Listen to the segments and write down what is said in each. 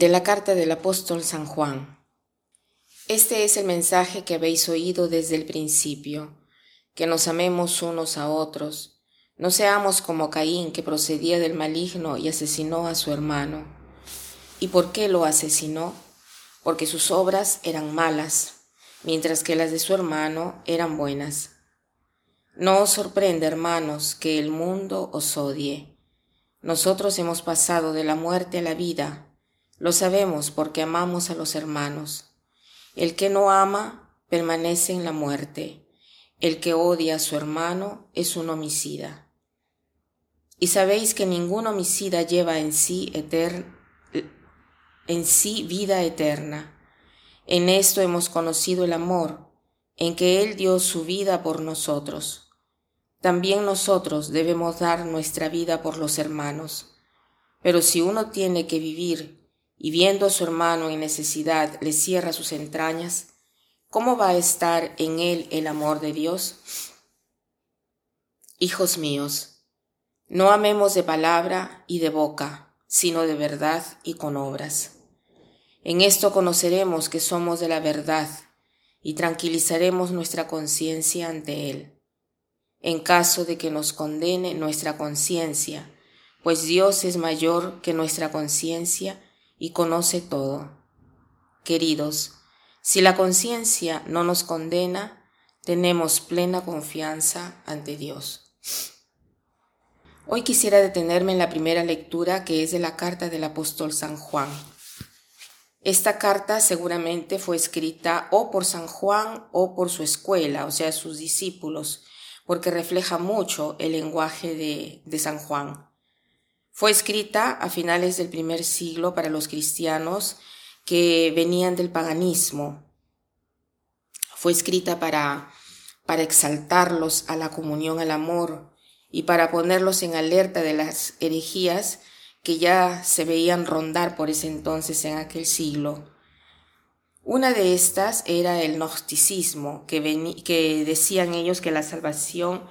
De la carta del apóstol San Juan. Este es el mensaje que habéis oído desde el principio, que nos amemos unos a otros, no seamos como Caín que procedía del maligno y asesinó a su hermano. ¿Y por qué lo asesinó? Porque sus obras eran malas, mientras que las de su hermano eran buenas. No os sorprende, hermanos, que el mundo os odie. Nosotros hemos pasado de la muerte a la vida, lo sabemos porque amamos a los hermanos. El que no ama permanece en la muerte. El que odia a su hermano es un homicida. Y sabéis que ningún homicida lleva en sí, en sí vida eterna. En esto hemos conocido el amor, en que Él dio su vida por nosotros. También nosotros debemos dar nuestra vida por los hermanos. Pero si uno tiene que vivir y viendo a su hermano en necesidad le cierra sus entrañas, ¿cómo va a estar en él el amor de Dios? Hijos míos, no amemos de palabra y de boca, sino de verdad y con obras. En esto conoceremos que somos de la verdad y tranquilizaremos nuestra conciencia ante Él. En caso de que nos condene nuestra conciencia, pues Dios es mayor que nuestra conciencia, y conoce todo. Queridos, si la conciencia no nos condena, tenemos plena confianza ante Dios. Hoy quisiera detenerme en la primera lectura que es de la carta del apóstol San Juan. Esta carta seguramente fue escrita o por San Juan o por su escuela, o sea, sus discípulos, porque refleja mucho el lenguaje de, de San Juan. Fue escrita a finales del primer siglo para los cristianos que venían del paganismo. Fue escrita para, para exaltarlos a la comunión, al amor y para ponerlos en alerta de las herejías que ya se veían rondar por ese entonces en aquel siglo. Una de estas era el gnosticismo, que, que decían ellos que la salvación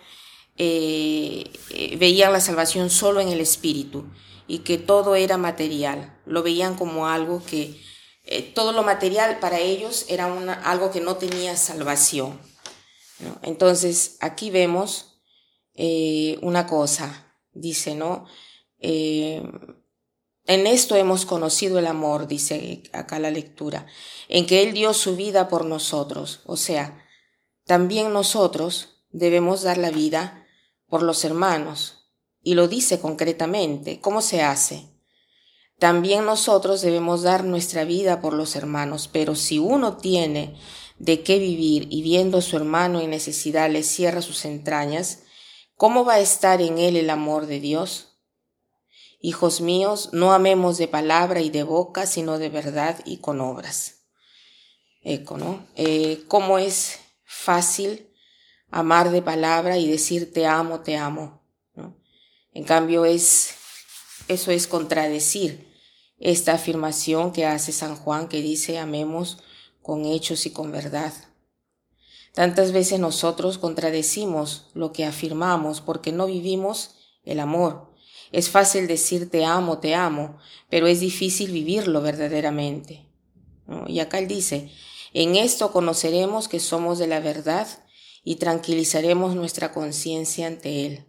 eh, eh, veían la salvación solo en el espíritu y que todo era material. Lo veían como algo que, eh, todo lo material para ellos era una, algo que no tenía salvación. Entonces, aquí vemos una cosa, dice, ¿no? en esto hemos conocido el amor, dice acá la lectura, en que Él dio su vida por nosotros. O sea, también nosotros debemos dar la vida por los hermanos, y lo dice concretamente. ¿Cómo se hace? También nosotros debemos dar nuestra vida por los hermanos, pero si uno tiene de qué vivir y viendo a su hermano en necesidad le cierra sus entrañas, ¿cómo va a estar en él el amor de Dios? Hijos míos, no amemos de palabra y de boca, sino de verdad y con obras. Eco, ¿no? Eh, ¿Cómo es fácil amar de palabra y decir te amo, te amo. En cambio, es, eso es contradecir esta afirmación que hace San Juan que dice amemos con hechos y con verdad. Tantas veces nosotros contradecimos lo que afirmamos porque no vivimos el amor. Es fácil decir te amo, te amo, pero es difícil vivirlo verdaderamente. Y acá él dice, en esto conoceremos que somos de la verdad y tranquilizaremos nuestra conciencia ante Él.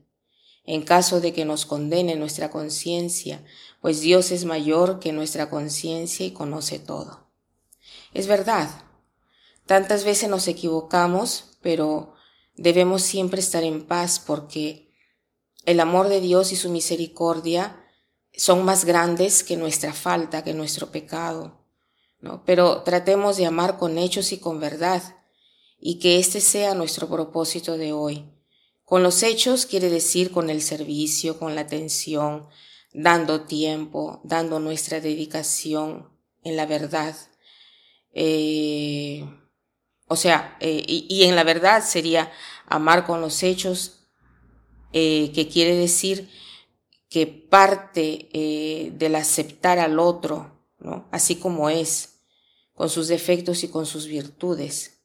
En caso de que nos condene nuestra conciencia, pues Dios es mayor que nuestra conciencia y conoce todo. Es verdad, tantas veces nos equivocamos, pero debemos siempre estar en paz porque el amor de Dios y su misericordia son más grandes que nuestra falta, que nuestro pecado. ¿no? Pero tratemos de amar con hechos y con verdad, y que este sea nuestro propósito de hoy. Con los hechos quiere decir con el servicio, con la atención, dando tiempo, dando nuestra dedicación en la verdad. Eh, o sea, eh, y, en la verdad sería amar con los hechos, eh, que quiere decir que parte del aceptar al otro, ¿no? así como es, con sus defectos y con sus virtudes.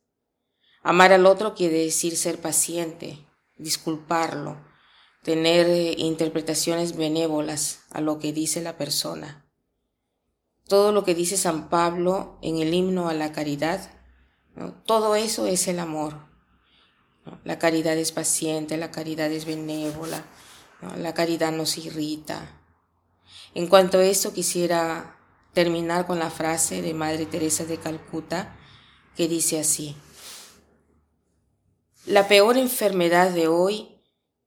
Amar al otro quiere decir ser paciente, disculparlo, tener eh, interpretaciones benévolas a lo que dice la persona. todo lo que dice San Pablo en el himno a la caridad, todo eso es el amor. La caridad es paciente, la caridad es benévola, la caridad nos irrita. En cuanto a esto, quisiera terminar con la frase de Madre Teresa de Calcuta que dice así. La peor enfermedad de hoy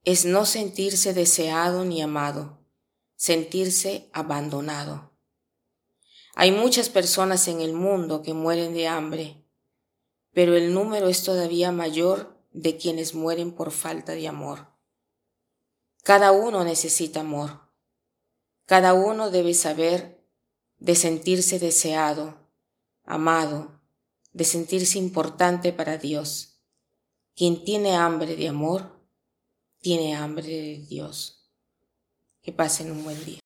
es no sentirse deseado ni amado, sentirse abandonado. Hay muchas personas en el mundo que mueren de hambre, pero el número es todavía mayor de quienes mueren por falta de amor. Cada uno necesita amor. Cada uno debe saber de sentirse deseado, amado, de sentirse importante para Dios. Quien tiene hambre de amor, tiene hambre de Dios. Que pasen un buen día.